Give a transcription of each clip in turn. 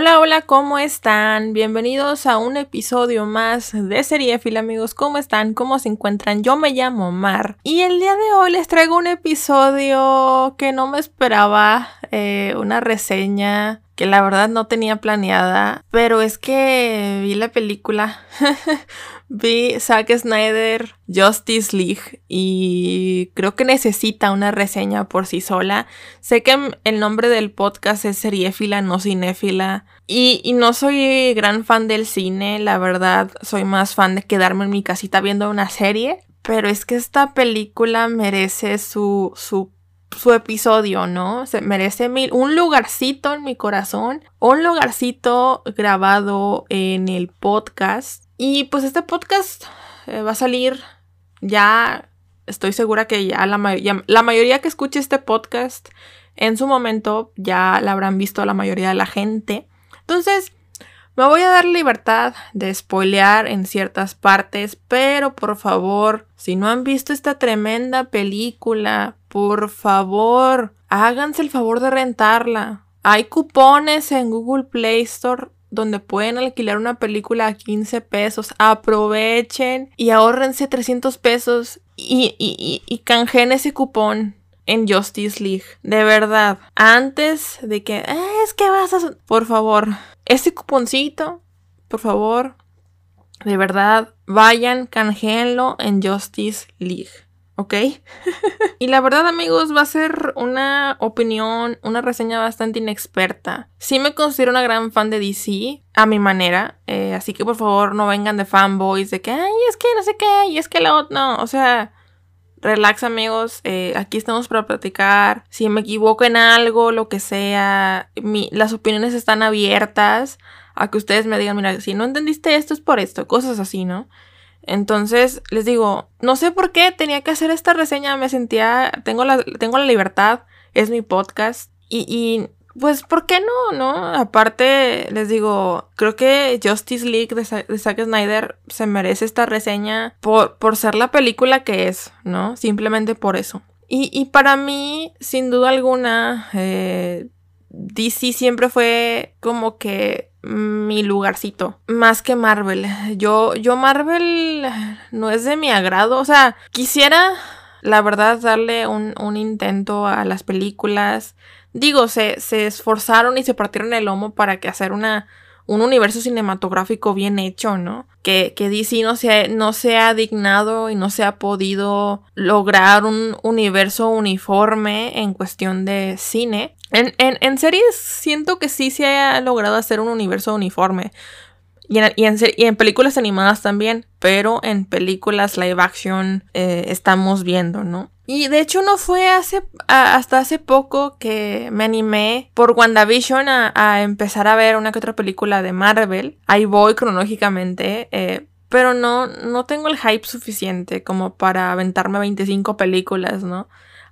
Hola, hola, ¿cómo están? Bienvenidos a un episodio más de Seriefil, amigos. ¿Cómo están? ¿Cómo se encuentran? Yo me llamo Mar y el día de hoy les traigo un episodio que no me esperaba, eh, una reseña que la verdad no tenía planeada, pero es que vi la película, vi Zack Snyder Justice League y creo que necesita una reseña por sí sola. Sé que el nombre del podcast es seriéfila, no cinéfila, y, y no soy gran fan del cine, la verdad soy más fan de quedarme en mi casita viendo una serie, pero es que esta película merece su, su su episodio, ¿no? Se merece mil, un lugarcito en mi corazón, un lugarcito grabado en el podcast. Y pues este podcast eh, va a salir ya, estoy segura que ya la, la mayoría que escuche este podcast en su momento ya la habrán visto la mayoría de la gente. Entonces, me voy a dar libertad de spoilear en ciertas partes, pero por favor, si no han visto esta tremenda película, por favor, háganse el favor de rentarla. Hay cupones en Google Play Store donde pueden alquilar una película a 15 pesos. Aprovechen y ahorrense 300 pesos y, y, canjeen ese cupón en Justice League. De verdad. Antes de que... Ah, es que vas a... Por favor. Ese cuponcito. Por favor. De verdad. Vayan, canjeenlo en Justice League. ¿Ok? y la verdad amigos va a ser una opinión, una reseña bastante inexperta. Sí me considero una gran fan de DC, a mi manera, eh, así que por favor no vengan de fanboys de que, ay, es que no sé qué, y es que la otra, no, o sea... Relax amigos, eh, aquí estamos para platicar. Si me equivoco en algo, lo que sea, las opiniones están abiertas a que ustedes me digan, mira, si no entendiste esto es por esto, cosas así, ¿no? Entonces, les digo, no sé por qué tenía que hacer esta reseña, me sentía, tengo la, tengo la libertad, es mi podcast. Y, y, pues, ¿por qué no? ¿No? Aparte, les digo, creo que Justice League de, Zack Snyder se merece esta reseña por, por ser la película que es, ¿no? Simplemente por eso. Y, y para mí, sin duda alguna, eh, DC siempre fue como que mi lugarcito. Más que Marvel. Yo, yo Marvel no es de mi agrado. O sea, quisiera, la verdad, darle un, un intento a las películas. Digo, se, se esforzaron y se partieron el lomo para que hacer una, un universo cinematográfico bien hecho, ¿no? Que, que DC no se, no se ha dignado y no se ha podido lograr un universo uniforme en cuestión de cine. En, en, series siento que sí se ha logrado hacer un universo uniforme. Y en, películas animadas también. Pero en películas live action eh, estamos viendo, ¿no? Y de hecho no fue hace, hasta hace poco que me animé por WandaVision a, a, empezar a ver una que otra película de Marvel. Ahí voy cronológicamente. Eh, pero no, no tengo el hype suficiente como para aventarme 25 películas, ¿no?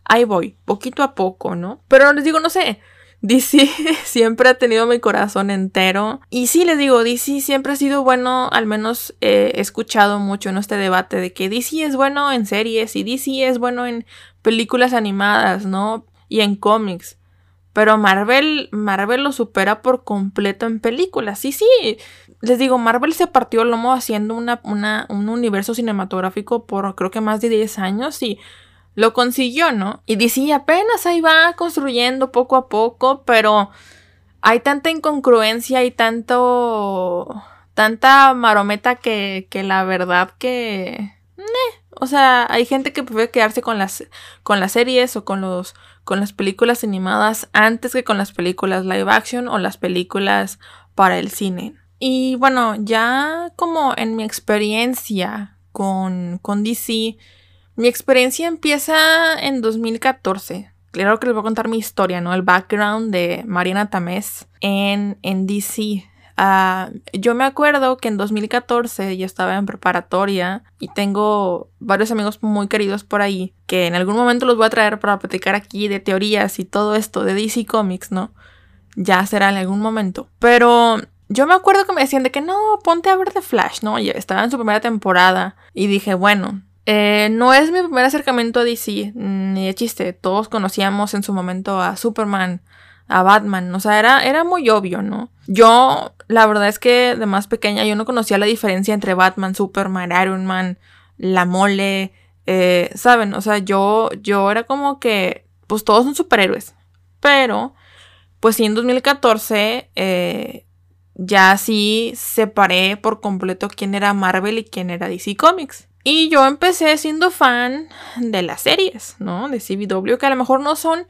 ahí voy, poquito a poco, ¿no? Pero les digo, no sé. DC siempre ha tenido mi corazón entero. Y sí, les digo, DC siempre ha sido bueno, al menos he escuchado mucho en este debate de que DC es bueno en series y DC es bueno en películas animadas, ¿no? Y en cómics. Pero Marvel, Marvel lo supera por completo en películas. Sí, sí. Les digo, Marvel se partió el lomo haciendo una, una, un universo cinematográfico por creo que más de 10 años y lo consiguió, ¿no? Y DC apenas ahí va construyendo poco a poco, pero hay tanta incongruencia y tanto... tanta marometa que, que la verdad que... O sea, hay gente que prefiere quedarse con las, con las series o con, los, con las películas animadas antes que con las películas live action o las películas para el cine. Y bueno, ya como en mi experiencia con, con DC, mi experiencia empieza en 2014. Claro que les voy a contar mi historia, ¿no? El background de Mariana Tamés en, en DC. Ah, yo me acuerdo que en 2014 yo estaba en preparatoria y tengo varios amigos muy queridos por ahí que en algún momento los voy a traer para platicar aquí de teorías y todo esto de DC Comics, ¿no? Ya será en algún momento. Pero yo me acuerdo que me decían de que no, ponte a ver The Flash, ¿no? Y estaba en su primera temporada y dije, bueno, eh, no es mi primer acercamiento a DC, ni de chiste. Todos conocíamos en su momento a Superman, a Batman. O sea, era, era muy obvio, ¿no? Yo, la verdad es que de más pequeña yo no conocía la diferencia entre Batman, Superman, Iron Man, la mole, eh, ¿saben? O sea, yo, yo era como que, pues todos son superhéroes. Pero, pues sí, en 2014, eh, ya sí separé por completo quién era Marvel y quién era DC Comics. Y yo empecé siendo fan de las series, ¿no? De CW, que a lo mejor no son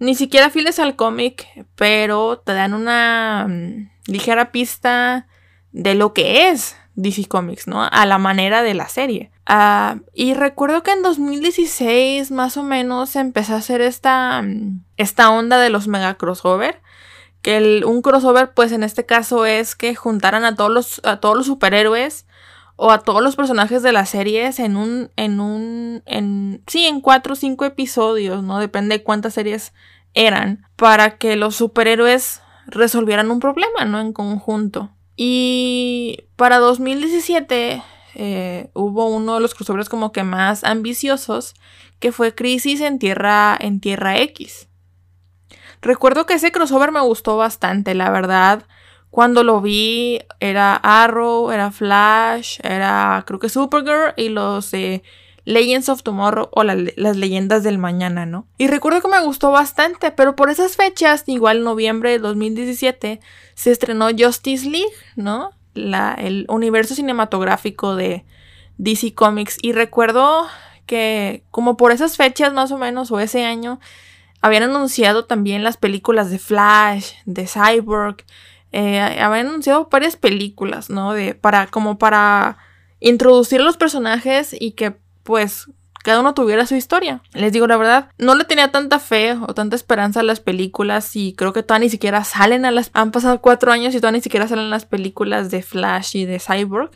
ni siquiera fieles al cómic, pero te dan una mm, ligera pista de lo que es DC Comics, ¿no? A la manera de la serie. Ah, y recuerdo que en 2016 más o menos empecé a hacer esta, mm, esta onda de los mega crossover. Que un crossover, pues en este caso es que juntaran a todos los, a todos los superhéroes o a todos los personajes de las series en un, en un, en, sí, en cuatro o cinco episodios, ¿no? Depende de cuántas series eran, para que los superhéroes resolvieran un problema, ¿no? En conjunto. Y para 2017 eh, hubo uno de los crossovers como que más ambiciosos, que fue Crisis en Tierra, en Tierra X. Recuerdo que ese crossover me gustó bastante, la verdad. Cuando lo vi era Arrow, era Flash, era creo que Supergirl y los Legends of Tomorrow o las leyendas del mañana, ¿no? Y recuerdo que me gustó bastante, pero por esas fechas, igual noviembre de 2017, se estrenó Justice League, ¿no? La, el universo cinematográfico de DC Comics. Y recuerdo que como por esas fechas más o menos, o ese año, habían anunciado también las películas de Flash, de Cyborg, eh, habían anunciado varias películas, ¿no? De, para, como para introducir a los personajes y que, pues, cada uno tuviera su historia. Les digo la verdad, no le tenía tanta fe o tanta esperanza a las películas y creo que todavía ni siquiera salen a las... Han pasado cuatro años y todavía ni siquiera salen las películas de Flash y de Cyborg.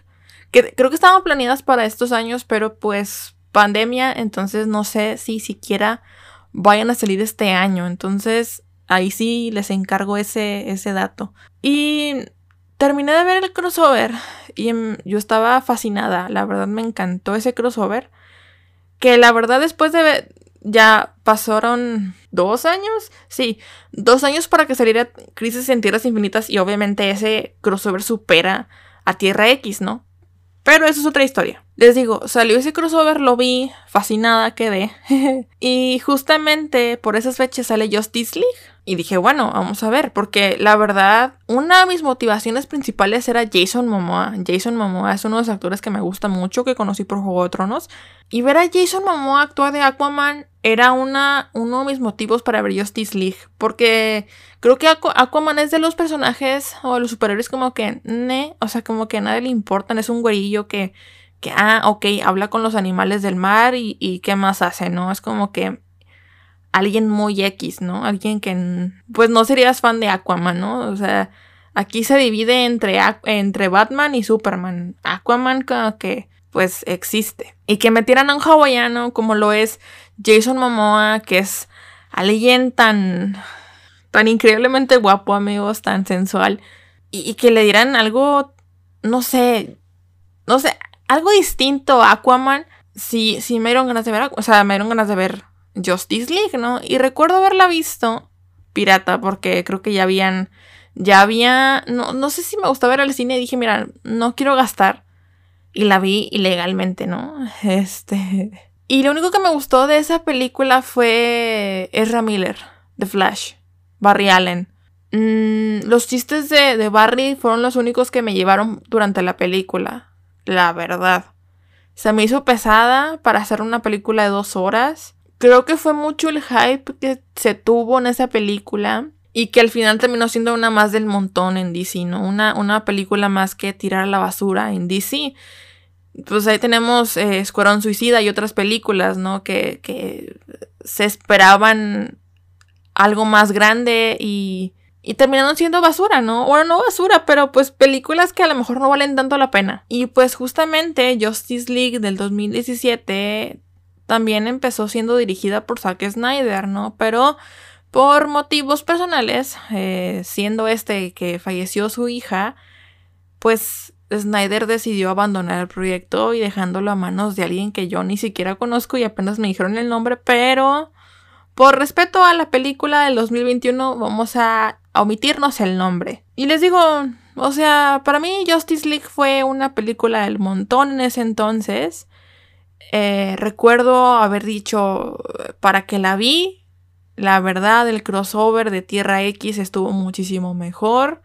Que creo que estaban planeadas para estos años, pero pues pandemia, entonces no sé si siquiera vayan a salir este año. Entonces Ahí sí les encargo ese, ese dato. Y terminé de ver el crossover y em, yo estaba fascinada. La verdad me encantó ese crossover. Que la verdad después de ver, ya pasaron dos años. Sí, dos años para que saliera Crisis en Tierras Infinitas y obviamente ese crossover supera a Tierra X, ¿no? Pero eso es otra historia. Les digo, salió ese crossover, lo vi, fascinada quedé. y justamente por esas fechas sale Justice League. Y dije, bueno, vamos a ver, porque la verdad, una de mis motivaciones principales era Jason Momoa. Jason Momoa es uno de los actores que me gusta mucho, que conocí por Juego de Tronos. Y ver a Jason Momoa actuar de Aquaman era una, uno de mis motivos para ver Justice League. Porque creo que Aquaman es de los personajes o de los superhéroes como que, ne, o sea, como que a nadie le importan. Es un güerillo que, que, ah, ok, habla con los animales del mar y, y qué más hace, ¿no? Es como que alguien muy X, ¿no? Alguien que pues no serías fan de Aquaman, ¿no? O sea, aquí se divide entre, entre Batman y Superman. Aquaman como que pues existe. Y que metieran a un hawaiano como lo es Jason Momoa, que es alguien tan tan increíblemente guapo, amigos, tan sensual. Y, que le dieran algo, no sé, no sé, algo distinto a Aquaman. Sí, sí me dieron ganas de ver, o sea, me dieron ganas de ver Justice League, ¿no? Y recuerdo haberla visto pirata porque creo que ya habían, ya había, no, no sé si me gustaba ver al cine y dije, mira, no quiero gastar. Y la vi ilegalmente, ¿no? Este... Y lo único que me gustó de esa película fue Ezra Miller, de Flash, Barry Allen. Mm, los chistes de, de Barry fueron los únicos que me llevaron durante la película, la verdad. Se me hizo pesada para hacer una película de dos horas creo que fue mucho el hype que se tuvo en esa película y que al final terminó siendo una más del montón en DC, ¿no? Una, una película más que tirar a la basura en DC. Pues ahí tenemos eh, Escuadrón Suicida y otras películas, ¿no? Que, que se esperaban algo más grande y, y terminaron siendo basura, ¿no? Bueno, no basura, pero pues películas que a lo mejor no valen tanto la pena. Y pues justamente Justice League del 2017 también empezó siendo dirigida por Zack Snyder, ¿no? Pero por motivos personales, eh, siendo este que falleció su hija, pues Snyder decidió abandonar el proyecto y dejándolo a manos de alguien que yo ni siquiera conozco y apenas me dijeron el nombre, pero por respeto a la película del 2021 vamos a omitirnos el nombre. Y les digo, o sea, para mí Justice League fue una película del montón en ese entonces. Eh, recuerdo haber dicho, para que la vi, la verdad, el crossover de Tierra X estuvo muchísimo mejor.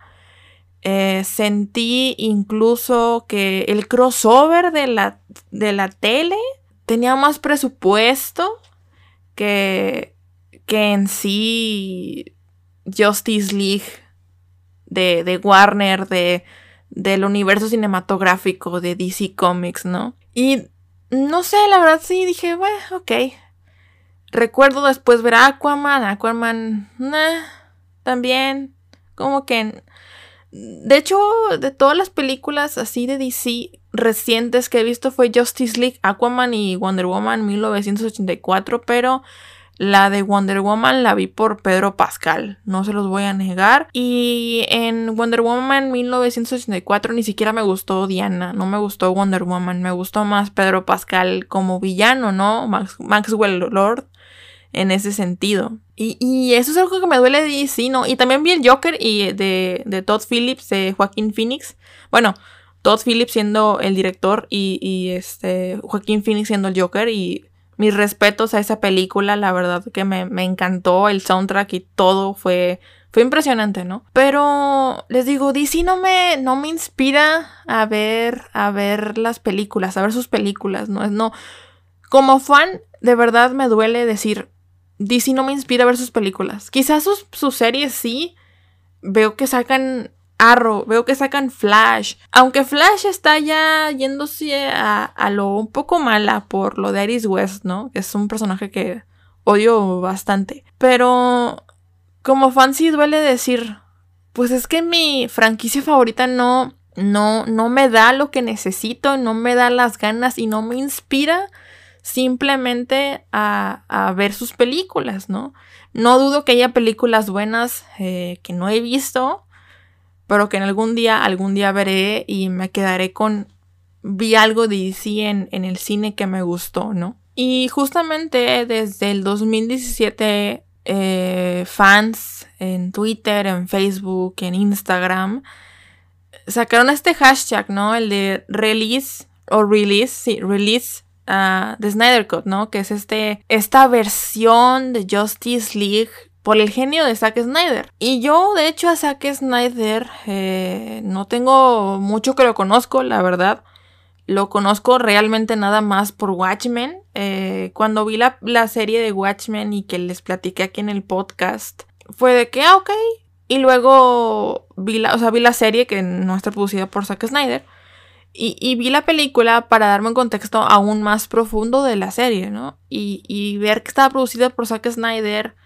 Eh, sentí incluso que el crossover de la, de la tele tenía más presupuesto que, que en sí Justice League de, de Warner, de, del universo cinematográfico de DC Comics, ¿no? Y no sé, la verdad sí dije, bueno, ok. Recuerdo después ver Aquaman, Aquaman, nah, también, como que... De hecho, de todas las películas así de DC recientes que he visto fue Justice League, Aquaman y Wonder Woman 1984, pero la de Wonder Woman la vi por Pedro Pascal, no se los voy a negar. Y en Wonder Woman 1984 ni siquiera me gustó Diana, no me gustó Wonder Woman, me gustó más Pedro Pascal como villano, ¿no? Maxwell Lord en ese sentido. Y, eso es algo que me duele de DC, ¿no? Y también vi el Joker y de, de Todd Phillips, de Joaquín Phoenix. Bueno, Todd Phillips siendo el director y, y este Joaquín Phoenix siendo el Joker y mis respetos a esa película, la verdad que me, encantó el soundtrack y todo fue, fue impresionante, ¿no? Pero les digo, DC no me, no me inspira a ver, a ver las películas, a ver sus películas, ¿no? no, como fan, de verdad me duele decir, DC no me inspira a ver sus películas. Quizás sus, sus series sí, veo que sacan Arrow, veo que sacan Flash. Aunque Flash está ya yéndose a, lo un poco mala por lo de Iris West, ¿no? Es un personaje que odio bastante. Pero como fan duele decir, pues es que mi franquicia favorita no, no, no me da lo que necesito, no me da las ganas y no me inspira simplemente a, a ver sus películas, ¿no? No dudo que haya películas buenas eh, que no he visto pero que en algún día, algún día veré y me quedaré con, vi algo de DC en, en el cine que me gustó, ¿no? Y justamente desde el 2017, eh, fans en Twitter, en Facebook, en Instagram, sacaron este hashtag, ¿no? El de release o release, sí, release uh, de Snyder Cut, ¿no? Que es este, esta versión de Justice League por el genio de Zack Snyder. Y yo, de hecho, a Zack Snyder eh, no tengo mucho que lo conozco, la verdad. Lo conozco realmente nada más por Watchmen. Eh, cuando vi la, serie de Watchmen y que les platiqué aquí en el podcast, fue de que, ah, ok. Y luego vi la, o sea, vi la serie que no está producida por Zack Snyder. Y, y, vi la película para darme un contexto aún más profundo de la serie, ¿no? Y, y ver que estaba producida por Zack Snyder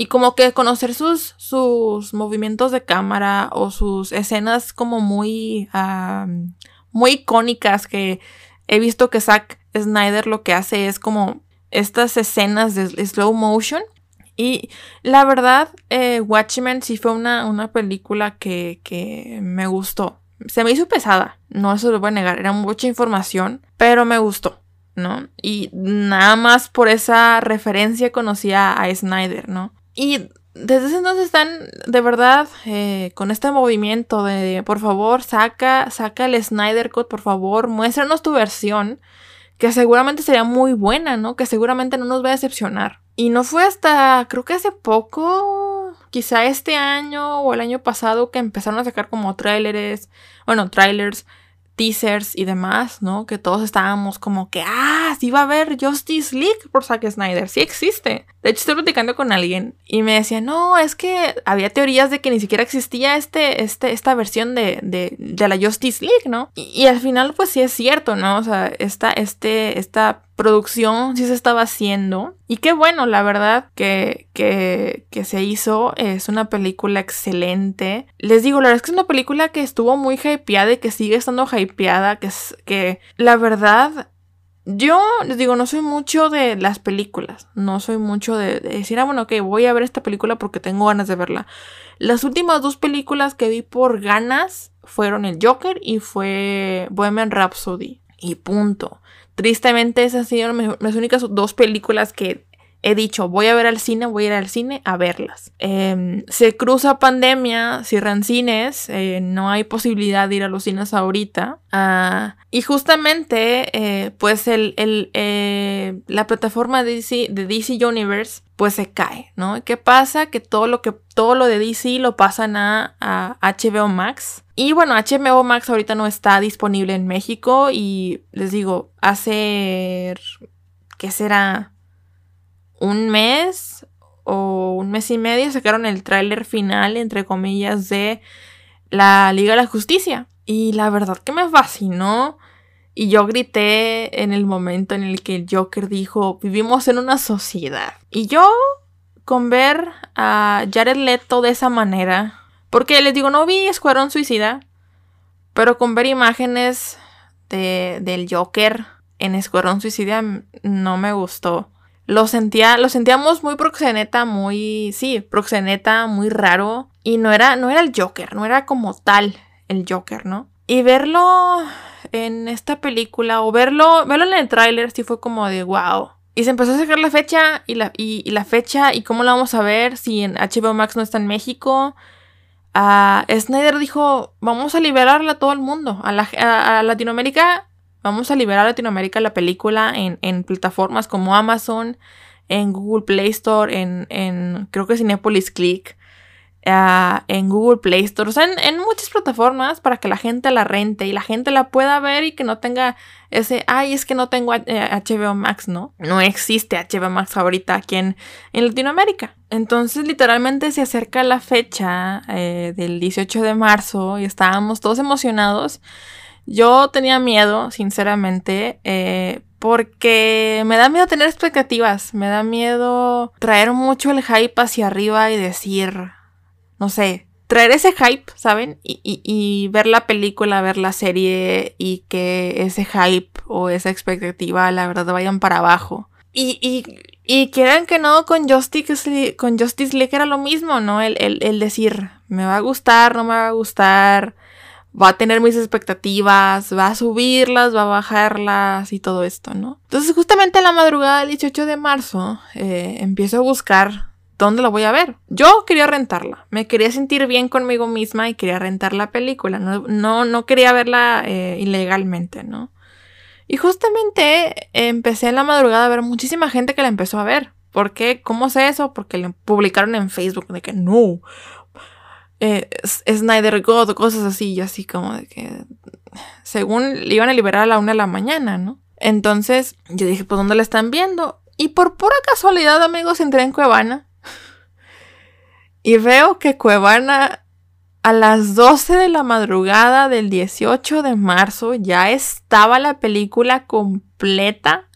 y como que conocer sus, sus movimientos de cámara o sus escenas como muy, muy icónicas que he visto que Zack Snyder lo que hace es como estas escenas de slow motion. Y la verdad, eh, Watchmen sí fue una, una película que, que me gustó. Se me hizo pesada, no eso lo voy a negar, era mucha información, pero me gustó. ¿no? Y nada más por esa referencia conocía a Snyder, ¿no? Y desde ese entonces están de verdad eh, con este movimiento de por favor saca, saca el Snyder Cut, por favor, muéstranos tu versión, que seguramente sería muy buena, ¿no? Que seguramente no nos va a decepcionar. Y no fue hasta, creo que hace poco, quizá este año o el año pasado, que empezaron a sacar como trailers, bueno, trailers, teasers y demás, ¿no? Que todos estábamos como que, ah, sí va a haber Justice League por Zack Snyder, sí existe. De hecho, estoy platicando con alguien y me decía, no, es que había teorías de que ni siquiera existía este, este, esta versión de, de, de la Justice League, ¿no? Y, al final, pues sí es cierto, ¿no? O sea, esta, este, esta producción sí se estaba haciendo. Y qué bueno, la verdad, que, que, que, se hizo. Es una película excelente. Les digo, la verdad es que es una película que estuvo muy hypeada y que sigue estando hypeada. Que, es, que la verdad yo les digo, no soy mucho de las películas. No soy mucho de, decir, ah, bueno, ok, voy a ver esta película porque tengo ganas de verla. Las últimas dos películas que vi por ganas fueron El Joker y fue Bohemian Rhapsody. Y punto. Tristemente esas han sido las únicas dos películas que he dicho, voy a ver al cine, voy a ir al cine a verlas. Em, se cruza pandemia, cierran cines, eh, no hay posibilidad de ir a los cines ahorita. Ah, y justamente, eh, pues el, eh, la plataforma de DC, Universe, pues se cae, ¿no? ¿Qué pasa? Que todo lo que todo lo de DC lo pasan a, a HBO Max. Y bueno, HBO Max ahorita no está disponible en México y les digo, hace ¿qué será? Un mes o un mes y medio sacaron el tráiler final, entre comillas, de la Liga de la Justicia. Y la verdad que me fascinó. Y yo grité en el momento en el que el Joker dijo, vivimos en una sociedad. Y yo, con ver a Jared Leto de esa manera, porque les digo, no vi Escuadrón Suicida, pero con ver imágenes de, del Joker en Escuadrón Suicida no me gustó lo sentía, lo sentíamos muy proxeneta, muy, sí, proxeneta, muy raro. Y no era, no era el Joker, no era como tal el Joker, ¿no? Y verlo en esta película o verlo, verlo en el tráiler sí fue como de wow. Y se empezó a sacar la fecha y la, y, la fecha y cómo la vamos a ver si en HBO Max no está en México. Uh, Snyder dijo, vamos a liberarla a todo el mundo. A, la, a Latinoamérica Vamos a liberar a Latinoamérica la película en, plataformas como Amazon, en Google Play Store, en, creo que Cinepolis Click, ah, en Google Play Store, o sea, en, muchas plataformas para que la gente la rente y la gente la pueda ver y que no tenga ese, ay, es que no tengo HBO Max, ¿no? No existe HBO Max ahorita aquí en, Latinoamérica. Entonces, literalmente se acerca la fecha eh, del 18 de marzo y estábamos todos emocionados. Yo tenía miedo, sinceramente, eh, porque me da miedo tener expectativas, me da miedo traer mucho el hype hacia arriba y decir, no sé, traer ese hype, ¿saben? Y, y, ver la película, ver la serie y que ese hype o esa expectativa, la verdad, vayan para abajo. Y, y, y quieran que no, con Justice, con Justice League era lo mismo, ¿no? El, el, el decir, me va a gustar, no me va a gustar va a tener mis expectativas, va a subirlas, va a bajarlas y todo esto, ¿no? Entonces justamente en la madrugada del 18 de marzo eh, empiezo a buscar dónde la voy a ver. Yo quería rentarla, me quería sentir bien conmigo misma y quería rentar la película, no, no, no quería verla eh, ilegalmente, ¿no? Y justamente empecé en la madrugada a ver muchísima gente que la empezó a ver. ¿Por qué? ¿Cómo sé eso? Porque le publicaron en Facebook de que no, eh, Snyder God cosas así, y así como de que según le iban a liberar a la una de la mañana, ¿no? Entonces yo dije, pues ¿dónde la están viendo? Y por pura casualidad, amigos, entré en Cuevana y veo que Cuevana a las 12 de la madrugada del 18 de marzo ya estaba la película completa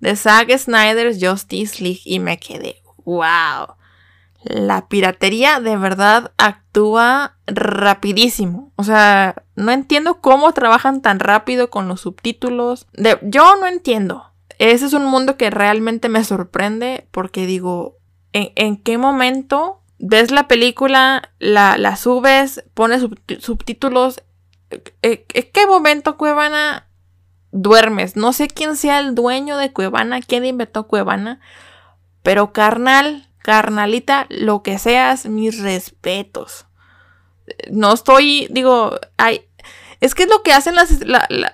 de Zack Snyder's Justice League y me quedé, wow la piratería de verdad actúa rapidísimo. O sea, no entiendo cómo trabajan tan rápido con los subtítulos. De, yo no entiendo. Ese es un mundo que realmente me sorprende porque digo, ¿en, qué momento ves la película, la, subes, pones subtítulos? ¿En qué momento, Cuevana, duermes? No sé quién sea el dueño de Cuevana, quién inventó Cuevana, pero carnal, carnalita, lo que seas, mis respetos. No estoy, digo, hay, es que es lo que hacen las,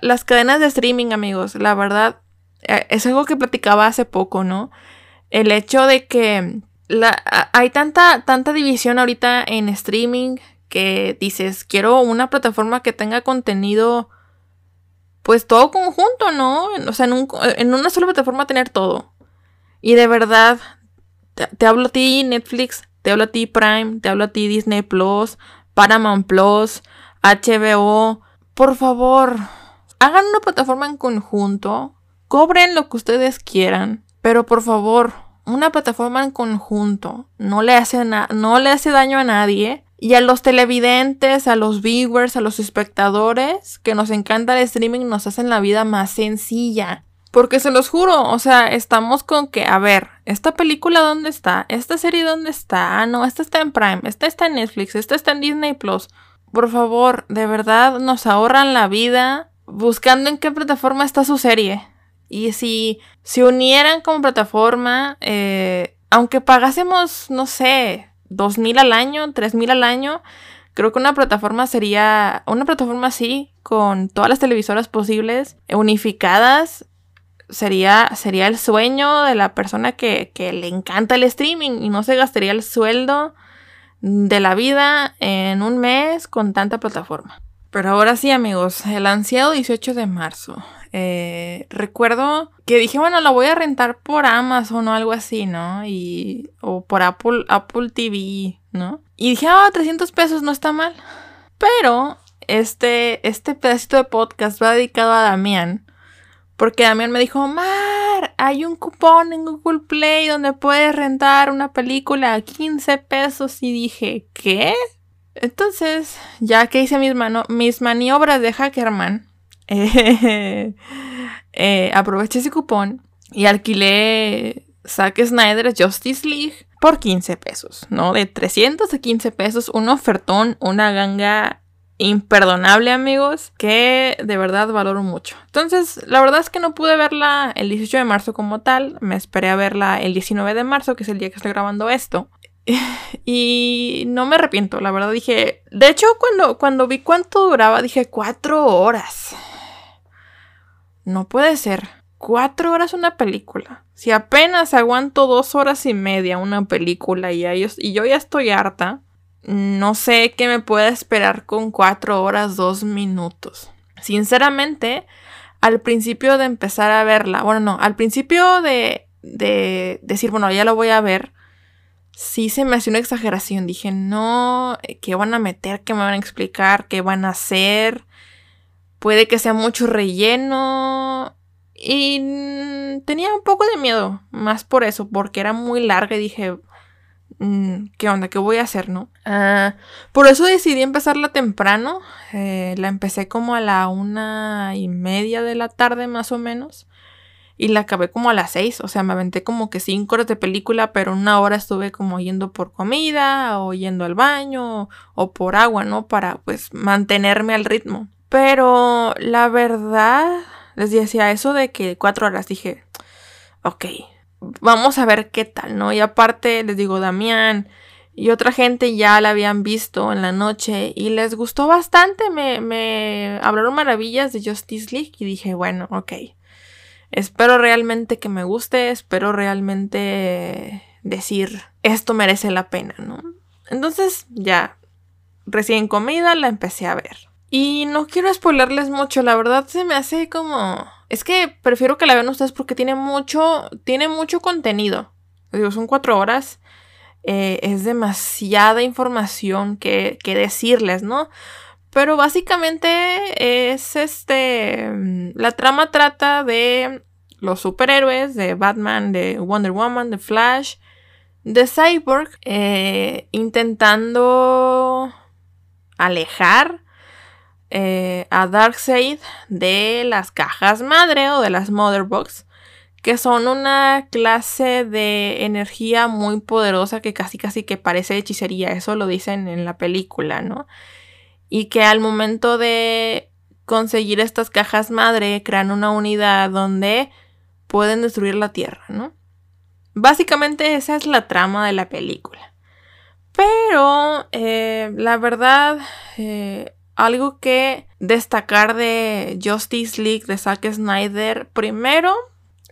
las cadenas de streaming, amigos, la verdad, eh, es algo que platicaba hace poco, ¿no? El hecho de que hay tanta, tanta división ahorita en streaming que dices, quiero una plataforma que tenga contenido, pues todo conjunto, ¿no? O sea, en una sola plataforma tener todo. Y de verdad, te, hablo a ti Netflix, te hablo a ti Prime, te hablo a ti Disney Plus, Paramount Plus, HBO. Por favor, hagan una plataforma en conjunto, cobren lo que ustedes quieran, pero por favor, una plataforma en conjunto no le hace, no le hace daño a nadie. Y a los televidentes, a los viewers, a los espectadores que nos encanta el streaming, nos hacen la vida más sencilla. Porque se los juro, o sea, estamos con que, a ver, ¿esta película dónde está? ¿Esta serie dónde está? Ah, no, esta está en Prime, esta está en Netflix, esta está en Disney Plus. Por favor, de verdad nos ahorran la vida buscando en qué plataforma está su serie. Y si se unieran como plataforma, eh, aunque pagásemos, no sé, dos mil al año, tres mil al año, creo que una plataforma sería, una plataforma así, con todas las televisoras posibles, unificadas, sería, sería el sueño de la persona que, que le encanta el streaming y no se gastaría el sueldo de la vida en un mes con tanta plataforma. Pero ahora sí, amigos, el ansiado 18 de marzo. Eh, recuerdo que dije, bueno, la voy a rentar por Amazon o algo así, ¿no? Y, o por Apple, Apple TV, ¿no? Y dije, ah, 300 pesos no está mal. Pero este, este pedacito de podcast va dedicado a Damián. Porque Damián me dijo, Mar, hay un cupón en Google Play donde puedes rentar una película a 15 pesos. Y dije, ¿qué? Entonces, ya que hice mis, mis maniobras de hackerman, eh, aproveché ese cupón y alquilé Zack Snyder Justice League por 15 pesos, ¿no? De 300 a 15 pesos, un ofertón, una ganga imperdonable, amigos, que de verdad valoro mucho. Entonces, la verdad es que no pude verla el 18 de marzo como tal, me esperé a verla el 19 de marzo, que es el día que estoy grabando esto. Y no me arrepiento, la verdad dije, de hecho cuando, cuando vi cuánto duraba, dije cuatro horas. No puede ser. Cuatro horas una película. Si apenas aguanto dos horas y media una película y, y yo ya estoy harta, no sé qué me pueda esperar con cuatro horas, dos minutos. Sinceramente, al principio de empezar a verla, bueno, no, al principio de, de decir, bueno, ya lo voy a ver, sí se me hacía una exageración. Dije, no, ¿qué van a meter? ¿Qué me van a explicar? ¿Qué van a hacer? Puede que sea mucho relleno. Y tenía un poco de miedo, más por eso, porque era muy larga y dije, Mm, ¿qué onda? ¿Qué voy a hacer, no? Ah, por eso decidí empezarla temprano. Eh, la empecé como a la una y media de la tarde más o menos. Y la acabé como a las seis. O sea, me aventé como que cinco horas de película, pero una hora estuve como yendo por comida o yendo al baño o por agua, ¿no? Para pues mantenerme al ritmo. Pero la verdad, les decía eso de que cuatro horas dije, ok, vamos a ver qué tal, ¿no? Y aparte, les digo, Damián y otra gente ya la habían visto en la noche y les gustó bastante, me, me hablaron maravillas de Justice League y dije, bueno, ok, espero realmente que me guste, espero realmente decir, esto merece la pena, ¿no? Entonces, ya, recién comida, la empecé a ver. Y no quiero spoilerles mucho, la verdad se me hace como es que prefiero que la vean ustedes porque tiene mucho, tiene mucho contenido. Digo, son cuatro horas. Eh, es demasiada información que, que decirles, ¿no? Pero básicamente es este. La trama trata de los superhéroes, de Batman, de Wonder Woman, de Flash, de Cyborg, eh, intentando alejar eh, a Darkseid de las cajas madre o de las Motherbox, que son una clase de energía muy poderosa que casi casi que parece hechicería, eso lo dicen en la película, ¿no? Y que al momento de conseguir estas cajas madre crean una unidad donde pueden destruir la Tierra, ¿no? Básicamente esa es la trama de la película. Pero eh, la verdad, eh, algo que destacar de Justice League de Zack Snyder, primero,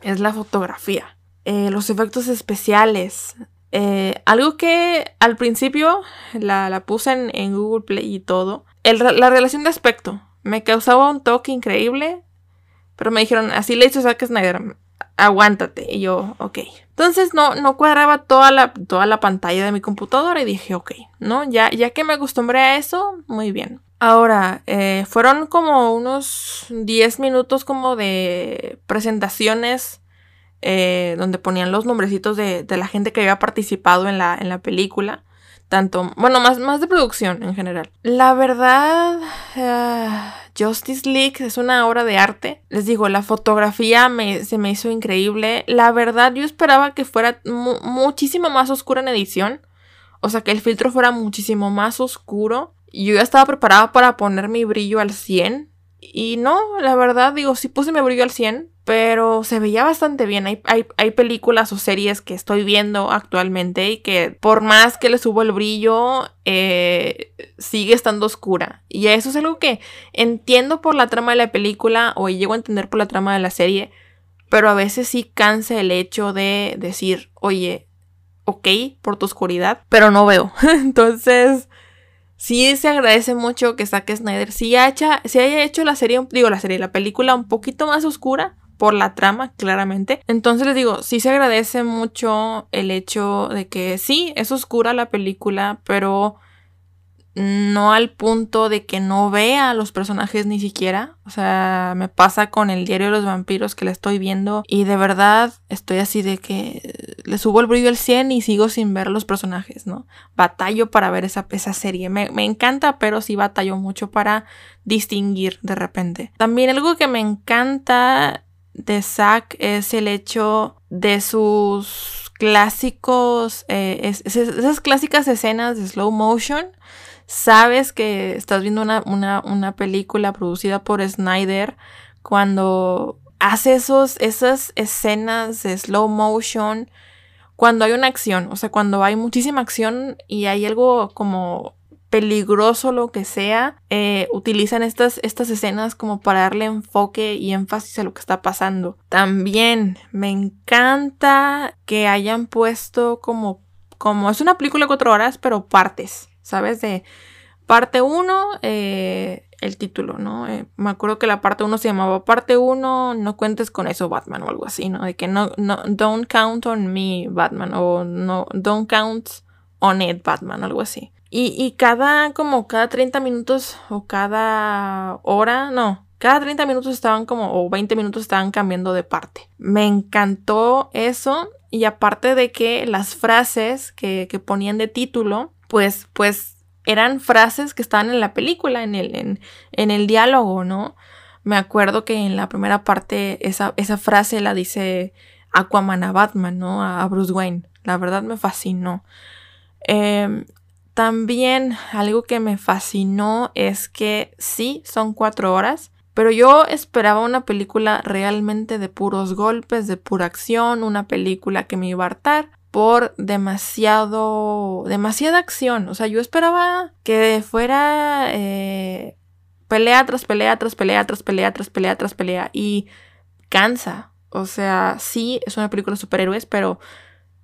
es la fotografía, eh, los efectos especiales. Eh, algo que al principio la, puse en, Google Play y todo. la relación de aspecto me causaba un toque increíble. Pero me dijeron, así le hizo Zack Snyder, aguántate. Y yo, ok. Entonces no, no cuadraba toda la, toda la pantalla de mi computadora y dije, ok, ¿no? Ya, ya que me acostumbré a eso, muy bien. Ahora, eh, fueron como unos 10 minutos como de presentaciones eh, donde ponían los nombrecitos de, la gente que había participado en la, en la película. Tanto, bueno, más, más de producción en general. La verdad, ah, Justice League es una obra de arte. Les digo, la fotografía se me hizo increíble. La verdad, yo esperaba que fuera muchísimo más oscura en edición. O sea, que el filtro fuera muchísimo más oscuro. Yo ya estaba preparada para poner mi brillo al 100. Y no, la verdad, digo, sí puse mi brillo al 100, pero se veía bastante bien. Hay, hay, películas o series que estoy viendo actualmente y que por más que le subo el brillo, eh, sigue estando oscura. Y eso es algo que entiendo por la trama de la película o llego a entender por la trama de la serie, pero a veces sí cansa el hecho de decir, oye, ok por tu oscuridad, pero no veo. Entonces, sí se agradece mucho que Zack Snyder sí haya, haya hecho la serie, digo la serie, la película un poquito más oscura por la trama, claramente. Entonces les digo, sí se agradece mucho el hecho de que sí, es oscura la película, pero no al punto de que no vea a los personajes ni siquiera. O sea, me pasa con el diario de los vampiros que la estoy viendo y de verdad estoy así de que le subo el brillo al 100 y sigo sin ver los personajes, ¿no? Batallo para ver esa, esa serie. Me, me encanta, pero sí batallo mucho para distinguir de repente. También algo que me encanta de Zack es el hecho de sus clásicos, eh, esas clásicas escenas de slow motion sabes que estás viendo una, película producida por Snyder cuando hace esos, esas escenas de slow motion, cuando hay una acción, o sea, cuando hay muchísima acción y hay algo como peligroso, lo que sea, eh, utilizan estas, estas escenas como para darle enfoque y énfasis a lo que está pasando. También me encanta que hayan puesto como, como es una película de cuatro horas, pero partes. ¿Sabes? De parte 1, eh, el título, ¿no? Eh, me acuerdo que la parte 1 se llamaba parte 1, no cuentes con eso Batman o algo así, ¿no? De que no, no, don't count on me Batman o no, don't count on it Batman, algo así. Y, y cada, como cada 30 minutos o cada hora, no, cada 30 minutos estaban como, o 20 minutos estaban cambiando de parte. Me encantó eso y aparte de que las frases que, que ponían de título, pues, pues eran frases que estaban en la película, en el, en, el diálogo, ¿no? Me acuerdo que en la primera parte esa, esa frase la dice Aquaman a Batman, ¿no? A, Bruce Wayne. La verdad me fascinó. Em, también algo que me fascinó es que sí, son cuatro horas, pero yo esperaba una película realmente de puros golpes, de pura acción, una película que me iba a hartar por demasiado, demasiada acción. O sea, yo esperaba que fuera eh, pelea tras pelea, tras pelea, tras pelea, tras pelea, tras pelea. Y cansa. O sea, sí, es una película de superhéroes, pero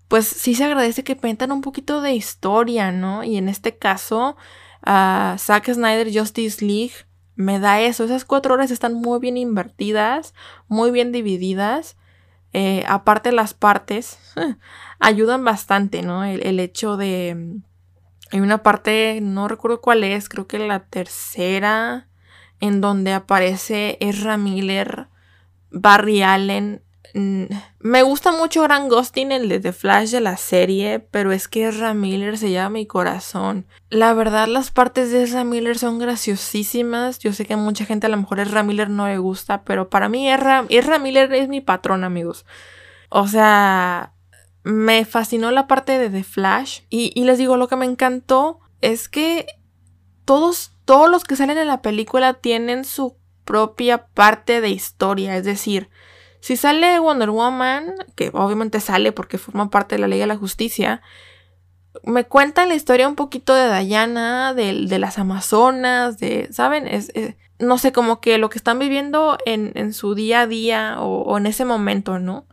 pues sí se agradece que metan un poquito de historia, ¿no? Y en este caso, Zack Snyder Justice League me da eso. Esas cuatro horas están muy bien invertidas, muy bien divididas. Eh, aparte las partes ayudan bastante, ¿no? El, hecho de... Mm, hay una parte, no recuerdo cuál es, creo que la tercera, en donde aparece Ezra Miller, Barry Allen. Mm, me gusta mucho Gran Ghosting, el de The Flash de la serie, pero es que Ezra Miller se llama mi corazón. La verdad, las partes de Ezra Miller son graciosísimas. Yo sé que a mucha gente a lo mejor Ezra Miller no le gusta, pero para mí Ezra, Ezra Miller es mi patrón, amigos. O sea, me fascinó la parte de The Flash. Y, les digo, lo que me encantó es que todos, todos los que salen en la película tienen su propia parte de historia. Es decir, si sale Wonder Woman, que obviamente sale porque forma parte de la Ley de la Justicia, me cuentan la historia un poquito de Diana, de, de las Amazonas, de, ¿saben? Es, no sé, como que lo que están viviendo en, en su día a día o, en ese momento, ¿no?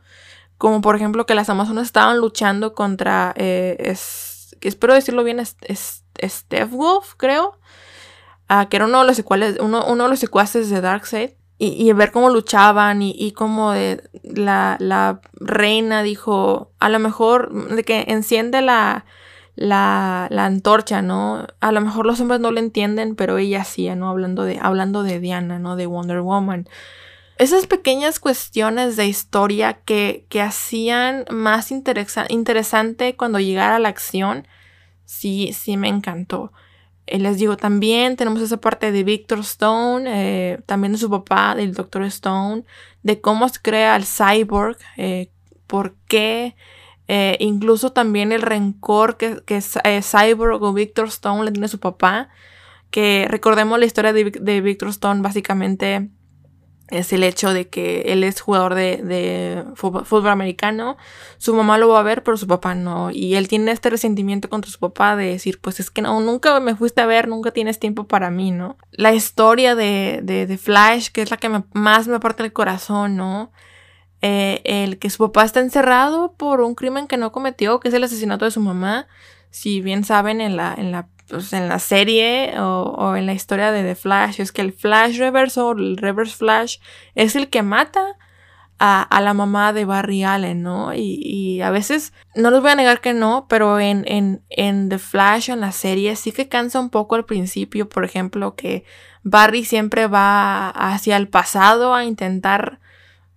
Como por ejemplo que las Amazonas estaban luchando contra, eh, es, espero decirlo bien, es, Steph Wolf, creo. Ah, que era uno de los secuaces, uno, uno de los secuaces de Darkseid. Y, ver cómo luchaban y, y cómo la, la, reina dijo, a lo mejor de que enciende la, la, la, antorcha, ¿no? A lo mejor los hombres no lo entienden, pero ella sí, ¿no? Hablando de, hablando de Diana, ¿no? De Wonder Woman. Esas pequeñas cuestiones de historia que, que hacían más interesante cuando llegara la acción, sí, sí me encantó. Eh, les digo, también tenemos esa parte de Victor Stone, eh, también de su papá, del Doctor Stone, de cómo se crea el cyborg, eh, por qué, incluso también el rencor que, que Cyborg o Victor Stone le tiene a su papá, que recordemos la historia de, de Victor Stone, básicamente es el hecho de que él es jugador de, fútbol, americano, su mamá lo va a ver, pero su papá no, y él tiene este resentimiento contra su papá de decir, pues es que no, nunca me fuiste a ver, nunca tienes tiempo para mí, ¿no? La historia de, de, Flash, que es la que más me parte el corazón, ¿no? Eh, el que su papá está encerrado por un crimen que no cometió, que es el asesinato de su mamá, si bien saben en la, en la pues, en la serie o, en la historia de The Flash es que el Flash Reverse o el Reverse Flash es el que mata a, la mamá de Barry Allen, ¿no? Y, a veces, no les voy a negar que no, pero en, en, en The Flash, en la serie, sí que cansa un poco al principio, por ejemplo, que Barry siempre va hacia el pasado a intentar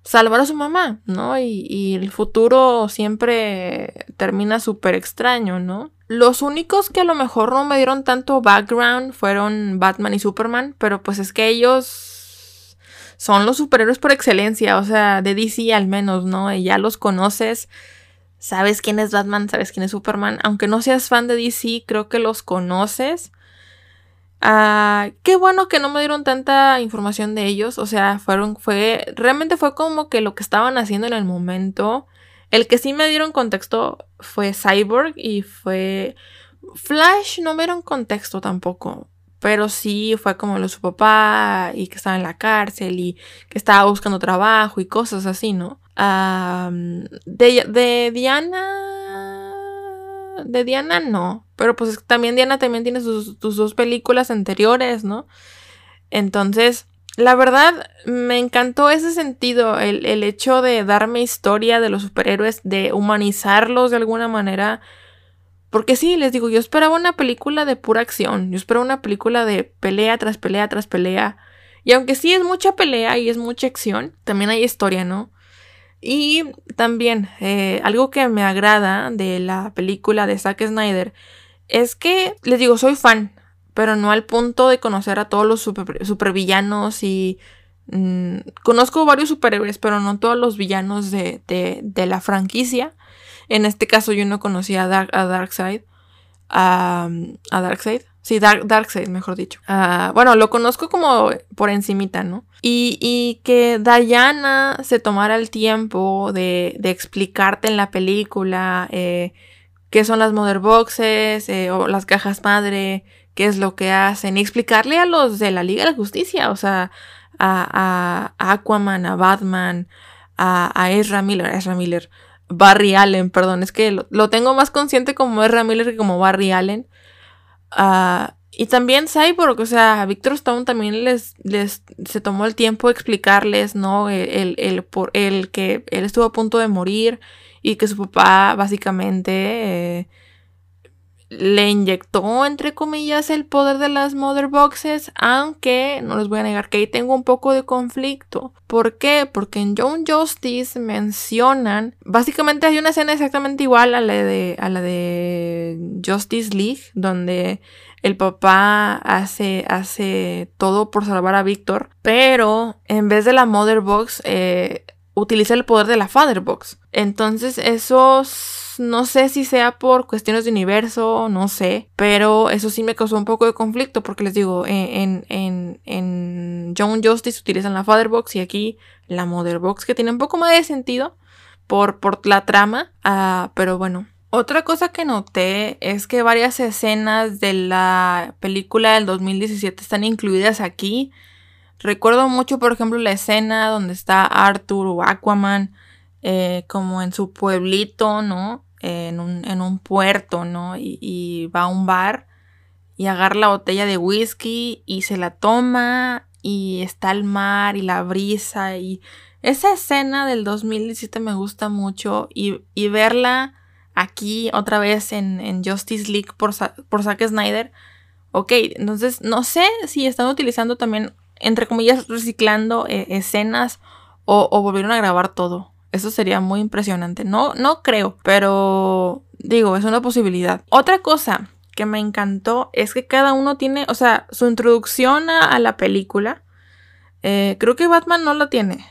salvar a su mamá, ¿no? Y, y el futuro siempre termina súper extraño, ¿no? Los únicos que a lo mejor no me dieron tanto background fueron Batman y Superman, pero pues es que ellos son los superhéroes por excelencia, o sea, de DC al menos, ¿no? Y ya los conoces, sabes quién es Batman, sabes quién es Superman, aunque no seas fan de DC, creo que los conoces. Ah, qué bueno que no me dieron tanta información de ellos, o sea, fueron, fue, realmente fue como que lo que estaban haciendo en el momento. El que sí me dieron contexto fue Cyborg y fue Flash, no me dieron contexto tampoco. Pero sí fue como lo su papá y que estaba en la cárcel y que estaba buscando trabajo y cosas así, ¿no? de, de Diana. De Diana no. Pero pues también Diana también tiene sus, sus dos películas anteriores, ¿no? Entonces, la verdad, me encantó ese sentido, el, hecho de darme historia de los superhéroes, de humanizarlos de alguna manera. Porque sí, les digo, yo esperaba una película de pura acción, yo esperaba una película de pelea tras pelea tras pelea. Y aunque sí es mucha pelea y es mucha acción, también hay historia, ¿no? Y también, eh, algo que me agrada de la película de Zack Snyder es que, les digo, soy fan, pero no al punto de conocer a todos los supervillanos y... Mm, conozco varios superhéroes, pero no todos los villanos de, la franquicia. En este caso yo no conocía a, Dark, a Darkseid. A, Darkseid. Sí, Dark, Darkseid, mejor dicho. Bueno, lo conozco como por encimita, ¿no? Y, que Diana se tomara el tiempo de, explicarte en la película eh, qué son las mother boxes eh, o las cajas madre, qué es lo que hacen y explicarle a los de la Liga de la Justicia, o sea, a, Aquaman, a Batman, a, Ezra Miller, Ezra Miller, Barry Allen, perdón, es que lo, tengo más consciente como Ezra Miller que como Barry Allen. Ah, y también Cyborg, o sea, a Victor Stone también les, les se tomó el tiempo de explicarles, ¿no? El, el, por, el que él estuvo a punto de morir y que su papá básicamente eh, le inyectó, entre comillas, el poder de las Mother Boxes, aunque no les voy a negar que ahí tengo un poco de conflicto. ¿Por qué? Porque en Young Justice mencionan, básicamente hay una escena exactamente igual a la de, a la de Justice League, donde el papá hace, hace todo por salvar a Victor, pero en vez de la Mother Box, eh, utiliza el poder de la Father Box. Entonces, esos no sé si sea por cuestiones de universo, no sé, pero eso sí me causó un poco de conflicto porque les digo, en, en, en John Justice utilizan la Fatherbox y aquí la Motherbox que tiene un poco más de sentido por, por la trama, ah, pero bueno. Otra cosa que noté es que varias escenas de la película del 2017 están incluidas aquí. Recuerdo mucho, por ejemplo, la escena donde está Arthur o Aquaman eh, como en su pueblito, ¿no? En un, puerto, ¿no? Y, va a un bar y agarra la botella de whisky y se la toma y está el mar y la brisa y esa escena del 2017 me gusta mucho y, verla aquí otra vez en, Justice League por, por Zack Snyder. Ok, entonces no sé si están utilizando también, entre comillas, reciclando eh, escenas o, volvieron a grabar todo. Eso sería muy impresionante. No, no creo, pero digo, es una posibilidad. Otra cosa que me encantó es que cada uno tiene, o sea, su introducción a, la película. Eh, creo que Batman no la tiene,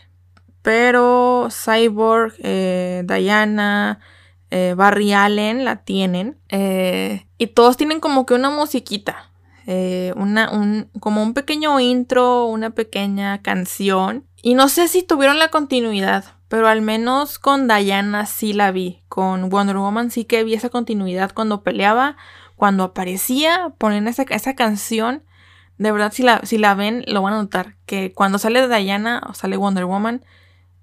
pero Cyborg, eh, Diana, eh, Barry Allen la tienen. y todos tienen como que una musiquita. una, un, como un pequeño intro, una pequeña canción. Y no sé si tuvieron la continuidad, pero al menos con Diana sí la vi. Con Wonder Woman sí que vi esa continuidad cuando peleaba cuando aparecía, ponen esa, esa canción, de verdad si la, si la ven lo van a notar, que cuando sale Diana o sale Wonder Woman,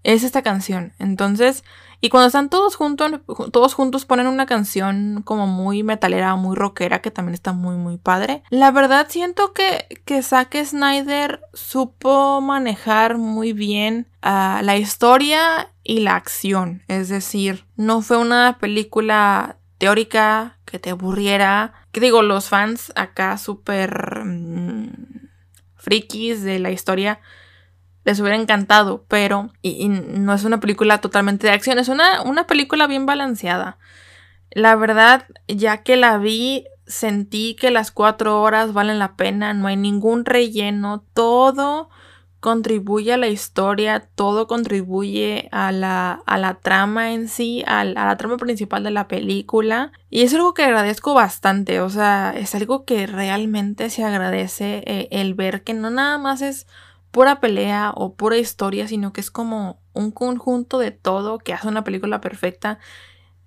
es esta canción. Entonces, y cuando están todos juntos, todos juntos ponen una canción como muy metalera, muy rockera, que también está muy, muy padre. La verdad siento que, que Zack Snyder supo manejar muy bien ah, la historia y la acción. Es decir, no fue una película teórica, que te aburriera. Que digo, los fans acá súper mm, frikis de la historia les hubiera encantado, pero y, no es una película totalmente de acción, es una, una película bien balanceada. La verdad, ya que la vi, sentí que las cuatro horas valen la pena, no hay ningún relleno, todo contribuye a la historia, todo contribuye a la, a la trama en sí, a la, trama principal de la película. Y es algo que agradezco bastante, o sea, es algo que realmente se agradece eh, el ver que no nada más es pura pelea o pura historia, sino que es como un conjunto de todo que hace una película perfecta.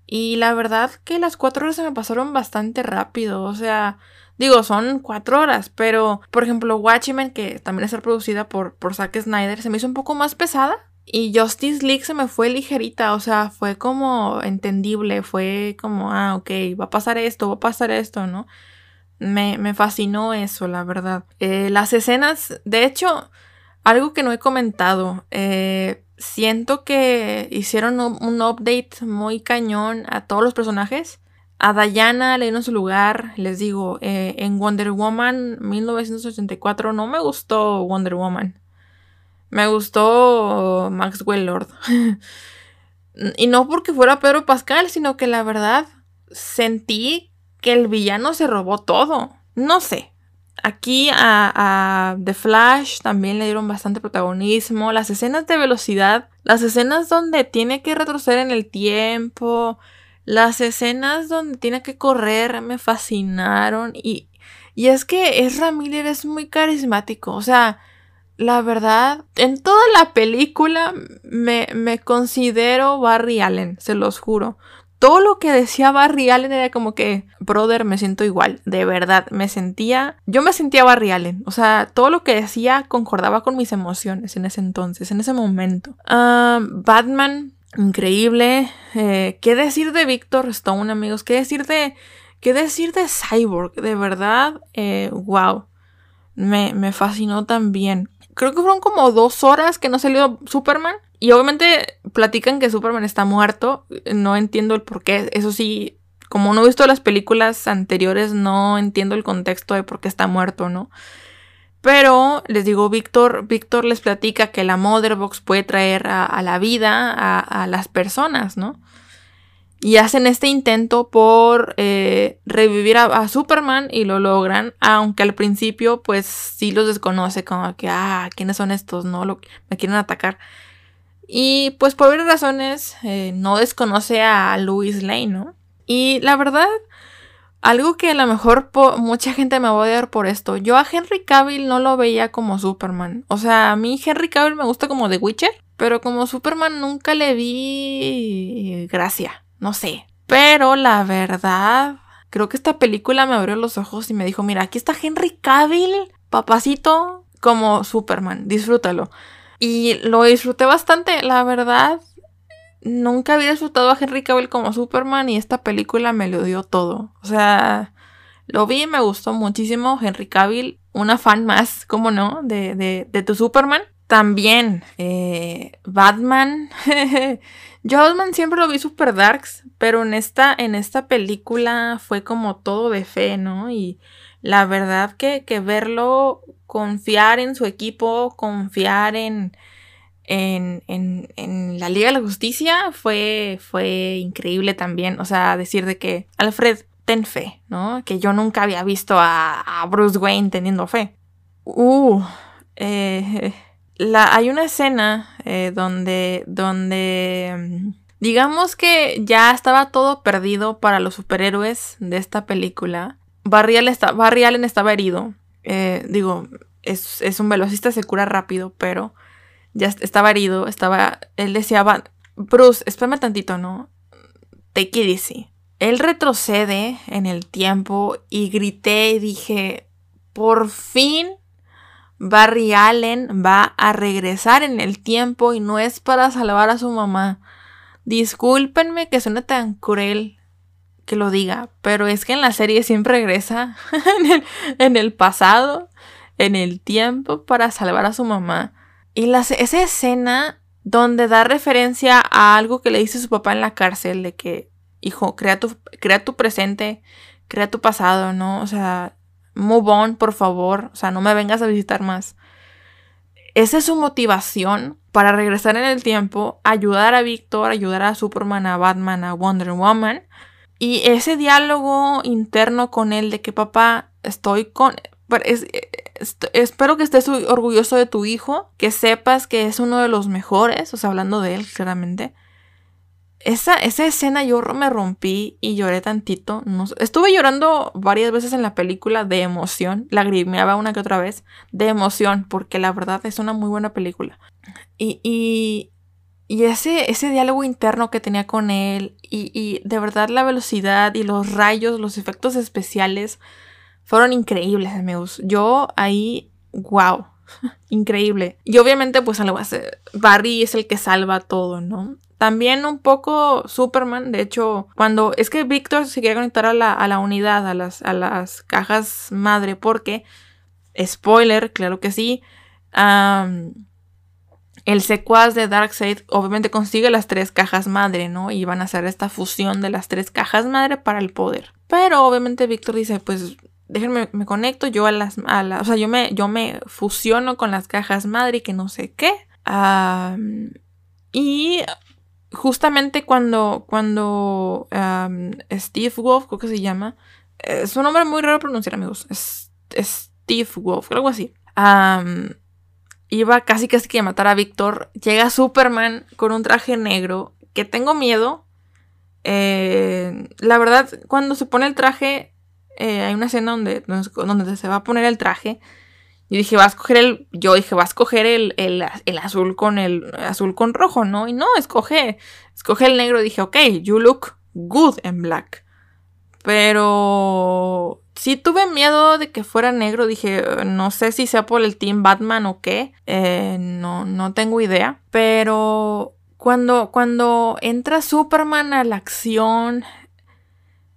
Y la verdad que las cuatro horas se me pasaron bastante rápido, o sea, Digo, son cuatro horas, pero por ejemplo, Watchmen, que también está producida por, por Zack Snyder, se me hizo un poco más pesada. Y Justice League se me fue ligerita, o sea, fue como entendible, fue como, ah, ok, va a pasar esto, va a pasar esto, ¿no? Me, me fascinó eso, la verdad. Eh, las escenas, de hecho, algo que no he comentado, eh, siento que hicieron un, update muy cañón a todos los personajes. A Diana le dieron su lugar, les digo, eh, en Wonder Woman 1984 no me gustó Wonder Woman. Me gustó Maxwell Lord. y no porque fuera Pedro Pascal, sino que la verdad sentí que el villano se robó todo. No sé. Aquí a, The Flash también le dieron bastante protagonismo. Las escenas de velocidad, las escenas donde tiene que retroceder en el tiempo, las escenas donde tiene que correr me fascinaron y, y es que Ezra Miller es muy carismático, o sea, la verdad, en toda la película me, me considero Barry Allen, se los juro. Todo lo que decía Barry Allen era como que, brother, me siento igual, de verdad, me sentía, yo me sentía Barry Allen, o sea, todo lo que decía concordaba con mis emociones en ese entonces, en ese momento. Ah, Batman, Increíble. Eh, ¿Qué decir de Victor Stone, amigos? ¿Qué decir de. ¿Qué decir de Cyborg? De verdad, eh, wow. Me, me fascinó también. Creo que fueron como dos horas que no salió Superman. Y obviamente platican que Superman está muerto. No entiendo el por qué. Eso sí, como no he visto las películas anteriores, no entiendo el contexto de por qué está muerto, ¿no? Pero les digo, Víctor, Víctor les platica que la Motherbox puede traer a, la vida a, las personas, ¿no? Y hacen este intento por eh, revivir a, Superman y lo logran, aunque al principio pues sí los desconoce, como que, ah, ¿quiénes son estos? No, lo, me quieren atacar. Y pues por varias razones eh, no desconoce a Louis Lane, ¿no? Y la verdad, algo que a lo mejor mucha gente me va a odiar por esto. Yo a Henry Cavill no lo veía como Superman. O sea, a mí Henry Cavill me gusta como The Witcher, pero como Superman nunca le vi gracia. No sé. Pero la verdad, creo que esta película me abrió los ojos y me dijo, mira, aquí está Henry Cavill, papacito, como Superman. Disfrútalo. Y lo disfruté bastante, la verdad nunca había disfrutado a Henry Cavill como Superman y esta película me lo dio todo. O sea, Lo vi y me gustó muchísimo. Henry Cavill, una fan más, como no, de, de, de tu Superman. También, eh, Batman. Yo Batman siempre lo vi super darks, pero en esta, en esta película fue como todo de fe, ¿no? Y la verdad que, que verlo, confiar en su equipo, confiar en, en, en, en, la Liga de la Justicia fue, fue increíble también. O sea, decir de que Alfred, ten fe, ¿no? Que yo nunca había visto a, a Bruce Wayne teniendo fe. Uh, eh, hay una escena eh, donde, donde mm, digamos que ya estaba todo perdido para los superhéroes de esta película. Barry Allen, está, Barry Allen estaba herido. Eh, digo, es, es, un velocista, se cura rápido, pero ya estaba herido. Estaba, él decía, Bruce, espérame tantito, ¿no? Take it easy. Él retrocede en el tiempo y grité y dije, por fin Barry Allen va a regresar en el tiempo y no es para salvar a su mamá. Discúlpenme que suene tan cruel que lo diga, pero es que en la serie siempre regresa en, el, pasado, en el tiempo, para salvar a su mamá. Y esa escena donde da referencia a algo que le dice su papá en la cárcel, de que, hijo, crea tu, crea tu presente, crea tu pasado, ¿no? O sea, move on, por favor, o sea, no me vengas a visitar más. Esa es su motivación para regresar en el tiempo, ayudar a Víctor, ayudar a Superman, a Batman, a Wonder Woman. Y ese diálogo interno con él de que papá, estoy con... espero que estés orgulloso de tu hijo, que sepas que es uno de los mejores, o sea, hablando de él claramente esa, esa escena yo me rompí y lloré tantito. No, estuve llorando varias veces en la película de emoción. Lagrimeaba una que otra vez de emoción, porque la verdad es una muy buena película. Y, y, y ese, ese diálogo interno que tenía con él, y, y de verdad la velocidad y los rayos, los efectos especiales, fueron increíbles, amigos. Yo ahí, wow, increíble. Y obviamente, pues Barry es el que salva todo, ¿no? También un poco Superman, de hecho, cuando es que Víctor se quiere conectar a la, a la unidad, a las, a las, cajas madre, porque, spoiler, claro que sí, el secuaz de Darkseid obviamente consigue las tres cajas madre, ¿no? Y van a hacer esta fusión de las tres cajas madre para el poder. Pero obviamente Víctor dice, pues déjenme, me conecto yo a las, a o sea, yo me, yo me fusiono con las cajas madre y que no sé qué. y justamente cuando, cuando Steve Wolf, creo que se llama, es un nombre muy raro pronunciar, amigos, es, Steve Wolf, algo así. iba casi casi que a matar a Víctor. Llega Superman con un traje negro, que tengo miedo. Eh, la verdad, cuando se pone el traje, eh, hay una escena donde, donde se va a poner el traje y dije, va a escoger el. Yo dije, va a escoger el, el, el, azul con el azul con rojo, ¿no? Y no, escoge. Escoge el negro. Y dije, ok, you look good en black. Pero. Sí tuve miedo de que fuera negro. Dije, no sé si sea por el Team Batman o qué. Eh, no, no tengo idea. Pero. Cuando, cuando entra Superman a la acción.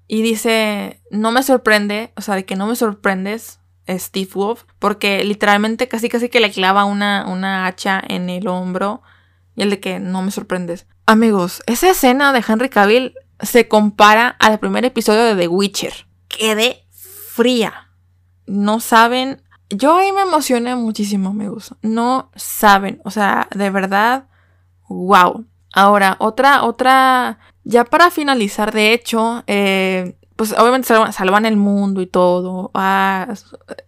Y dice. No me sorprende. O sea, de que no me sorprendes Steve Wolf, porque literalmente casi casi que le clava una, una hacha en el hombro y el de que no me sorprendes. Amigos, esa escena de Henry Cavill se compara al primer episodio de The Witcher. Quedé fría. No saben. Yo ahí me emocioné muchísimo, amigos. No saben. O sea, de verdad. Wow. Ahora, otra, otra. Ya para finalizar, de hecho, eh, pues obviamente salvan, el mundo y todo. Ah,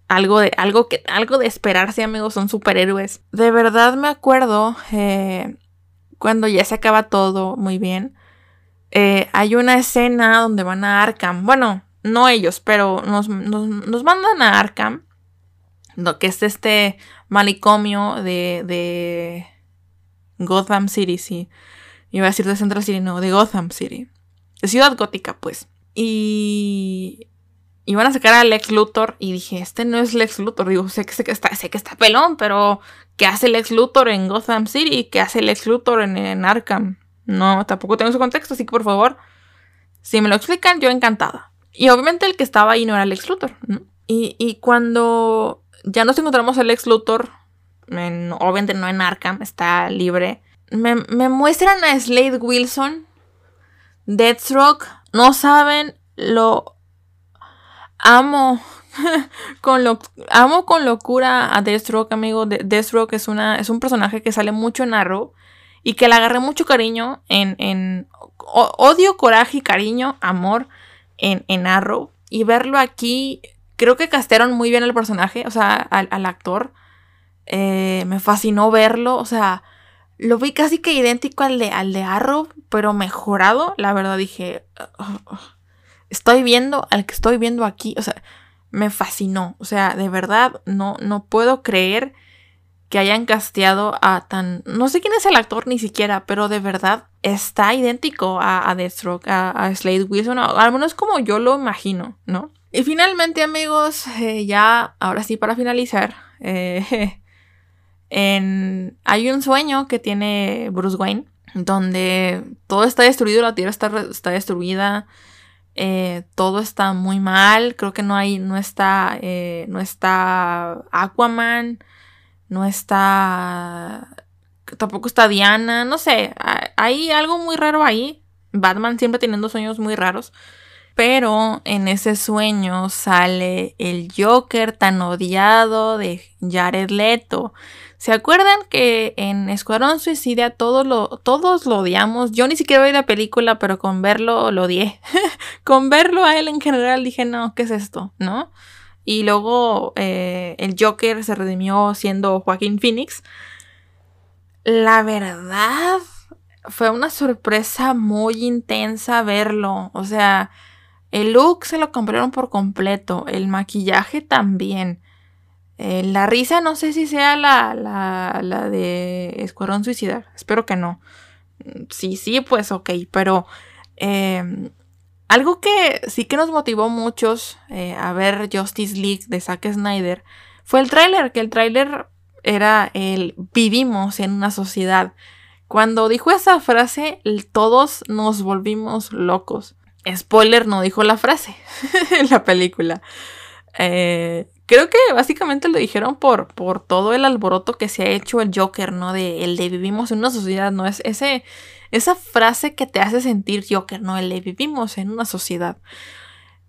algo de, algo que, algo de esperarse, amigos, son superhéroes. De verdad me acuerdo eh, cuando ya se acaba todo muy bien. Eh, hay una escena donde van a Arkham. Bueno, no ellos, pero nos, mandan a Arkham. Lo que es este manicomio de, de Gotham City, sí. Iba a decir de Central City, no, de Gotham City. De Ciudad Gótica, pues. Y iban a sacar a Lex Luthor y dije, este no es Lex Luthor. Digo, sé que, sé que, está, sé que está pelón, pero ¿qué hace Lex Luthor en Gotham City? ¿Qué hace Lex Luthor en, Arkham? No, tampoco tengo su contexto, así que por favor, si me lo explican, yo encantada. Y obviamente el que estaba ahí no era Lex Luthor. Y, y cuando ya nos encontramos a Lex Luthor, obviamente no en Arkham, está libre, me, me muestran a Slade Wilson, Deathstroke, no saben lo amo con lo amo con locura a Deathstroke, amigo. Deathstroke es una es un personaje que sale mucho en Arrow y que le agarré mucho cariño en, en odio, coraje y cariño, amor en, en Arrow y verlo aquí creo que castearon muy bien el personaje, o sea, al, actor. Eh, me fascinó verlo, o sea, lo vi casi que idéntico al de, al de Arrow, pero mejorado. La verdad dije, estoy viendo al que estoy viendo aquí, o sea, me fascinó. O sea, de verdad, no, no puedo creer que hayan casteado a tan... No sé quién es el actor ni siquiera, pero de verdad está idéntico a, a Deathstroke, a, Slade Wilson, al menos como yo lo imagino, ¿no? Y finalmente, amigos, eh, ya, ahora sí, para finalizar, eh, hay un sueño que tiene Bruce Wayne, donde todo está destruido, la Tierra está, está destruida, eh, todo está muy mal. Creo que no hay, no está, eh, no está Aquaman, no está, tampoco está Diana, no sé, hay algo muy raro ahí. Batman siempre teniendo sueños muy raros. Pero en ese sueño sale el Joker tan odiado de Jared Leto. ¿Se acuerdan que en Escuadrón Suicida todos lo, todos odiamos? Yo ni siquiera vi la película, pero con verlo lo odié. con verlo a él en general dije, no, ¿qué es esto? ¿No? Y luego eh, el Joker se redimió siendo Joaquín Phoenix. La verdad, fue una sorpresa muy intensa verlo. O sea, el look se lo compraron por completo, el maquillaje también. Eh, la risa no sé si sea la, la, la de Escuadrón Suicida. Espero que no. Sí, sí, pues ok. Pero em, algo que sí que nos motivó muchos eh, a ver Justice League de Zack Snyder fue el tráiler. Que el tráiler era el vivimos en una sociedad. Cuando dijo esa frase, todos nos volvimos locos. Spoiler, no dijo la frase en la película. Eh, Creo que básicamente lo dijeron por, por todo el alboroto que se ha hecho el Joker, ¿no? De el de vivimos en una sociedad, ¿no? Es ese, esa frase que te hace sentir Joker, ¿no? El de vivimos en una sociedad.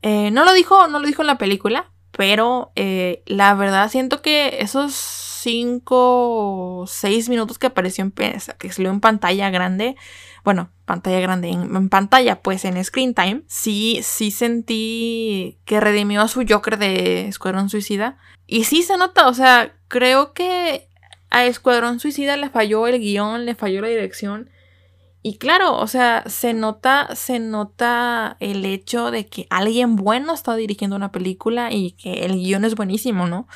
Eh, no lo dijo, no lo dijo en la película, pero eh, la verdad siento que esos cinco o seis minutos que apareció en que salió en pantalla grande bueno, pantalla grande, en, pantalla, pues en screen time, sí, sí sentí que redimió a su Joker de Escuadrón Suicida. Y sí se nota, o sea, creo que a Escuadrón Suicida le falló el guion, le falló la dirección. Y claro, o sea, se nota, se nota el hecho de que alguien bueno está dirigiendo una película y que el guion es buenísimo, ¿no?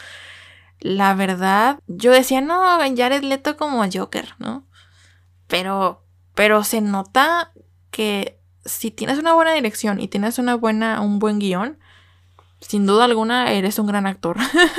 La verdad, yo decía, no, Jared Leto como Joker, ¿no? Pero pero se nota que si tienes una buena dirección y tienes una buena, un buen guion, sin duda alguna eres un gran actor.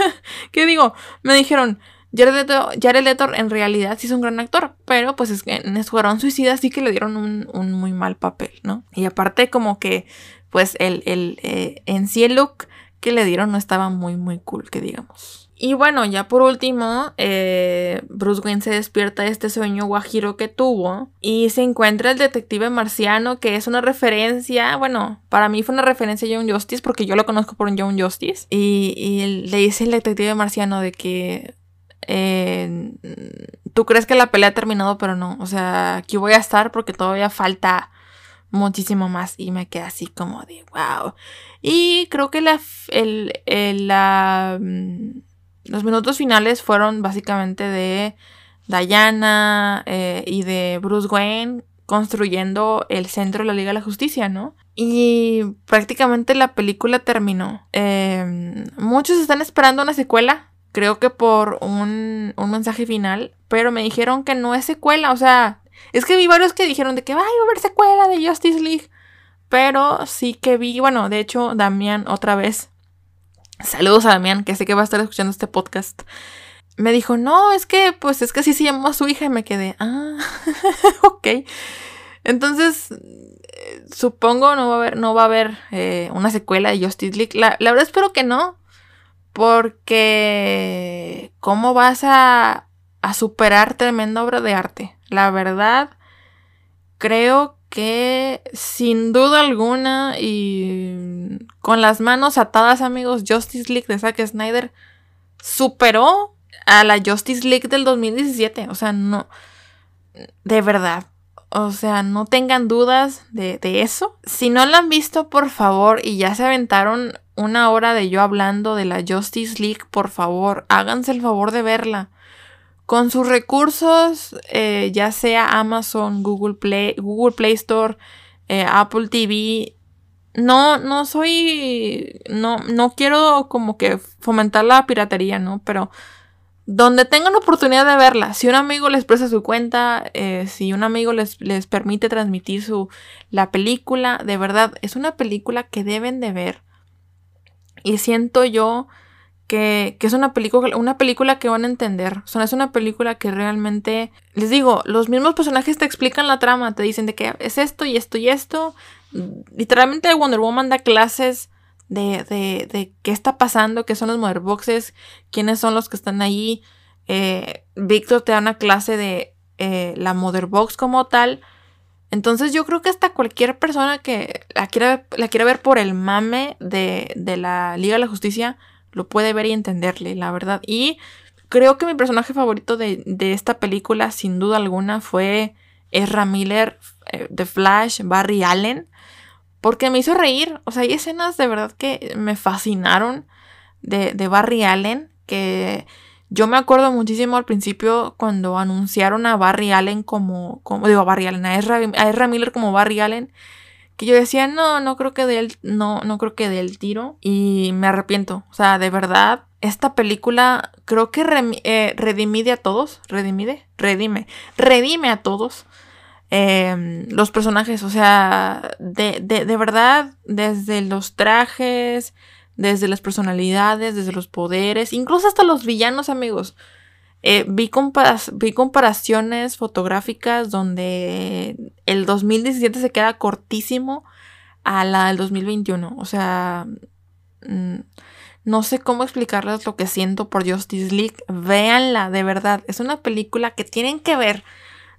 ¿Qué digo? Me dijeron, Jared Leto, en realidad sí es un gran actor, pero pues es que en Escuadrón Suicida sí que le dieron un, muy mal papel, ¿no? Y aparte como que pues el, el eh, en sí el look que le dieron no estaba muy muy cool, que digamos. Y bueno, ya por último, eh, Bruce Wayne se despierta de este sueño guajiro que tuvo y se encuentra el detective marciano, que es una referencia, bueno, para mí fue una referencia a John Justice porque yo lo conozco por John Justice. Y, le dice el detective marciano de que eh, tú crees que la pelea ha terminado, pero no, o sea, aquí voy a estar porque todavía falta muchísimo más y me queda así como de wow. Y creo que la, el, la mm, los minutos finales fueron básicamente de Diana eh, y de Bruce Wayne construyendo el centro de la Liga de la Justicia, ¿no? Y prácticamente la película terminó. Em, muchos están esperando una secuela, creo que por un, un, mensaje final, pero me dijeron que no es secuela, o sea, es que vi varios que dijeron de que va a haber secuela de Justice League, pero sí que vi, bueno, de hecho, Damián otra vez Saludos a Damián, que sé que va a estar escuchando este podcast. Me dijo, no, es que, pues es que así se llamó a su hija y me quedé, ah, ok. Entonces, supongo no va a haber, no va a haber eh, una secuela de Justice League. La, la, verdad espero que no. Porque ¿cómo vas a, a superar tremenda obra de arte? La verdad, creo que sin duda alguna y con las manos atadas amigos, Justice League de Zack Snyder superó a la Justice League del 2017. O sea, no, de verdad. O sea, no tengan dudas de, eso. Si no la han visto, por favor, y ya se aventaron una hora de yo hablando de la Justice League, por favor, háganse el favor de verla. Con sus recursos, eh, ya sea Amazon, Google Play, Google Play Store, eh, Apple TV, no, no soy, no, no quiero como que fomentar la piratería, ¿no? Pero donde tengan oportunidad de verla, si un amigo les presta su cuenta, eh, si un amigo les, les, permite transmitir su, la película, de verdad, es una película que deben de ver. Y siento yo que, es una película, una película que van a entender. O sea, es una película que realmente, les digo, los mismos personajes te explican la trama, te dicen de que es esto y esto y esto. Literalmente Wonder Woman da clases de, de, de qué está pasando, qué son los mother boxes, quiénes son los que están ahí. Eh, Víctor te da una clase de eh, la mother box como tal. Entonces yo creo que hasta cualquier persona que la quiera, la quiera ver por el mame de, de la Liga de la Justicia lo puede ver y entenderle, la verdad. Y creo que mi personaje favorito de, de esta película, sin duda alguna, fue Ezra Miller, eh, The Flash, Barry Allen. Porque me hizo reír. O sea, hay escenas de verdad que me fascinaron de, de Barry Allen. Que yo me acuerdo muchísimo al principio cuando anunciaron a Barry Allen como. como digo, a Barry Allen, a Ezra, Miller como Barry Allen. Que yo decía, no, no creo que dé el, no, no creo que dé el tiro. Y me arrepiento. O sea, de verdad, esta película creo que eh, redimide a todos. Redimide, redime. Redime a todos Em, los personajes, o sea, de, de, de, verdad, desde los trajes, desde las personalidades, desde los poderes, incluso hasta los villanos, amigos. Eh, vi, vi comparaciones fotográficas donde el 2017 se queda cortísimo a la del 2021. O sea, mm, no sé cómo explicarles lo que siento por Justice League. Véanla, de verdad. Es una película que tienen que ver.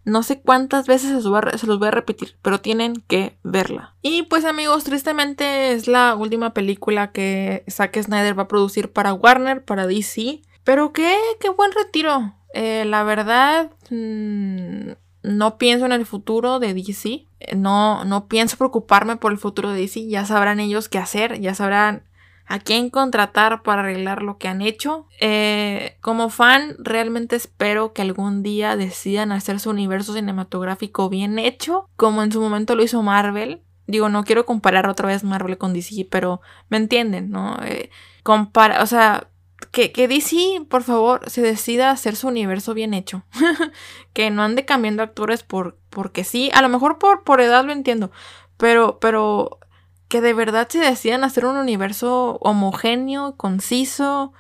No sé cuántas veces se, los voy a repetir, pero tienen que verla. Y pues amigos, tristemente es la última película que Zack Snyder va a producir para Warner, para DC. Pero qué, qué buen retiro. Eh, la verdad, mm, no pienso en el futuro de DC. No, no pienso preocuparme por el futuro de DC. Ya sabrán ellos qué hacer, ya sabrán a quién contratar para arreglar lo que han hecho. Eh, como fan, realmente espero que algún día decidan hacer su universo cinematográfico bien hecho, como en su momento lo hizo Marvel. Digo, no quiero comparar otra vez Marvel con DC, pero me entienden, ¿no? Eh, compara, o sea, que, que, DC, por favor, se decida hacer su universo bien hecho. que no ande cambiando actores por, porque sí. A lo mejor por, por edad lo entiendo. Pero, pero que de verdad se decidan hacer un universo homogéneo, conciso,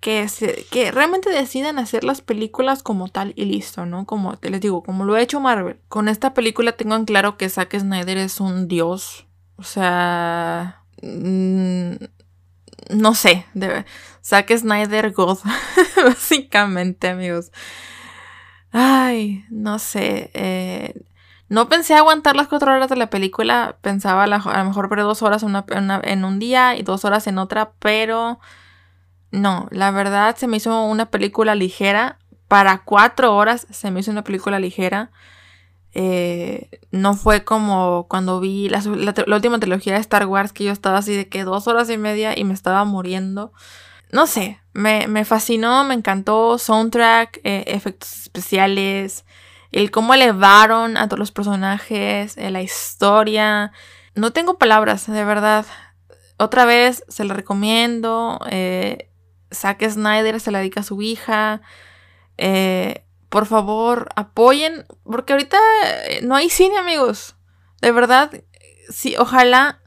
que, se, que realmente decidan hacer las películas como tal y listo, ¿no? Como te les digo, como lo ha hecho Marvel. Con esta película tengo en claro que Zack Snyder es un dios. O sea... Mmm, no sé, de, Snyder God, básicamente, amigos. Ay, no sé. Eh, no pensé aguantar las cuatro horas de la película, pensaba a, lo mejor ver dos horas en un día y dos horas en otra, pero no, la verdad se me hizo una película ligera. Para cuatro horas se me hizo una película ligera. Eh, no fue como cuando vi la, última trilogía de Star Wars que yo estaba así de que dos horas y media y me estaba muriendo. No sé, me, fascinó, me encantó, soundtrack, eh, efectos especiales, el cómo elevaron a todos los personajes, eh, la historia. No tengo palabras, de verdad. Otra vez se la recomiendo. Eh, Zack Snyder se la dedica a su hija. Eh, por favor, apoyen. Porque ahorita eh, no hay cine, amigos. De verdad, sí, ojalá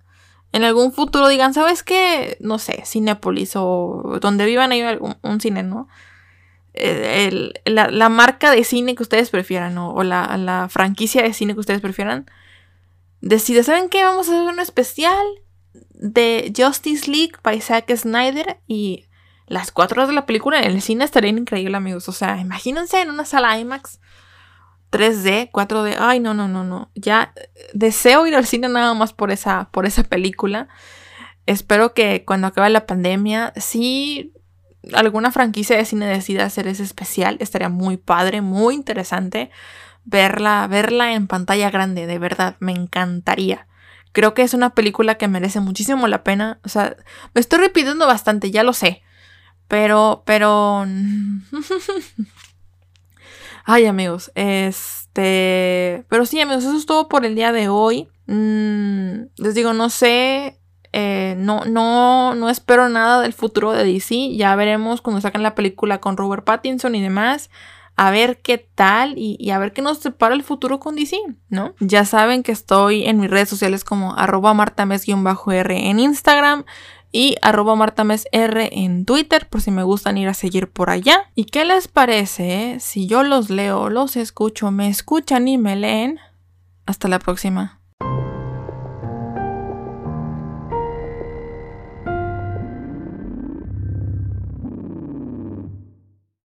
en algún futuro digan, ¿sabes qué? No sé, Cinépolis o donde vivan ahí un cine, ¿no? el, la, marca de cine que ustedes prefieran o, la, la, franquicia de cine que ustedes prefieran, decide, ¿saben qué? Vamos a hacer un especial de Justice League by Snyder y las cuatro horas de la película en el cine estarían increíbles, amigos. O sea, imagínense en una sala IMAX 3D, 4D. Ay, no, no, no, no. Ya deseo ir al cine nada más por esa, por esa película. Espero que cuando acabe la pandemia, si alguna franquicia de cine decida hacer ese especial, estaría muy padre, muy interesante verla, verla en pantalla grande, de verdad, me encantaría. Creo que es una película que merece muchísimo la pena. O sea, me estoy repitiendo bastante, ya lo sé. Pero, pero... Ay, amigos, este... Pero sí, amigos, eso es todo por el día de hoy. Mm, les digo, no sé... Eh, no, no, no espero nada del futuro de DC. Ya veremos cuando saquen la película con Robert Pattinson y demás a ver qué tal y, a ver qué nos separa el futuro con DC, ¿no? Ya saben que estoy en mis redes sociales como arroba martames-r en Instagram y arroba martamesr en Twitter por si me gustan ir a seguir por allá. ¿Y qué les parece si yo los leo, los escucho, me escuchan y me leen? Hasta la próxima.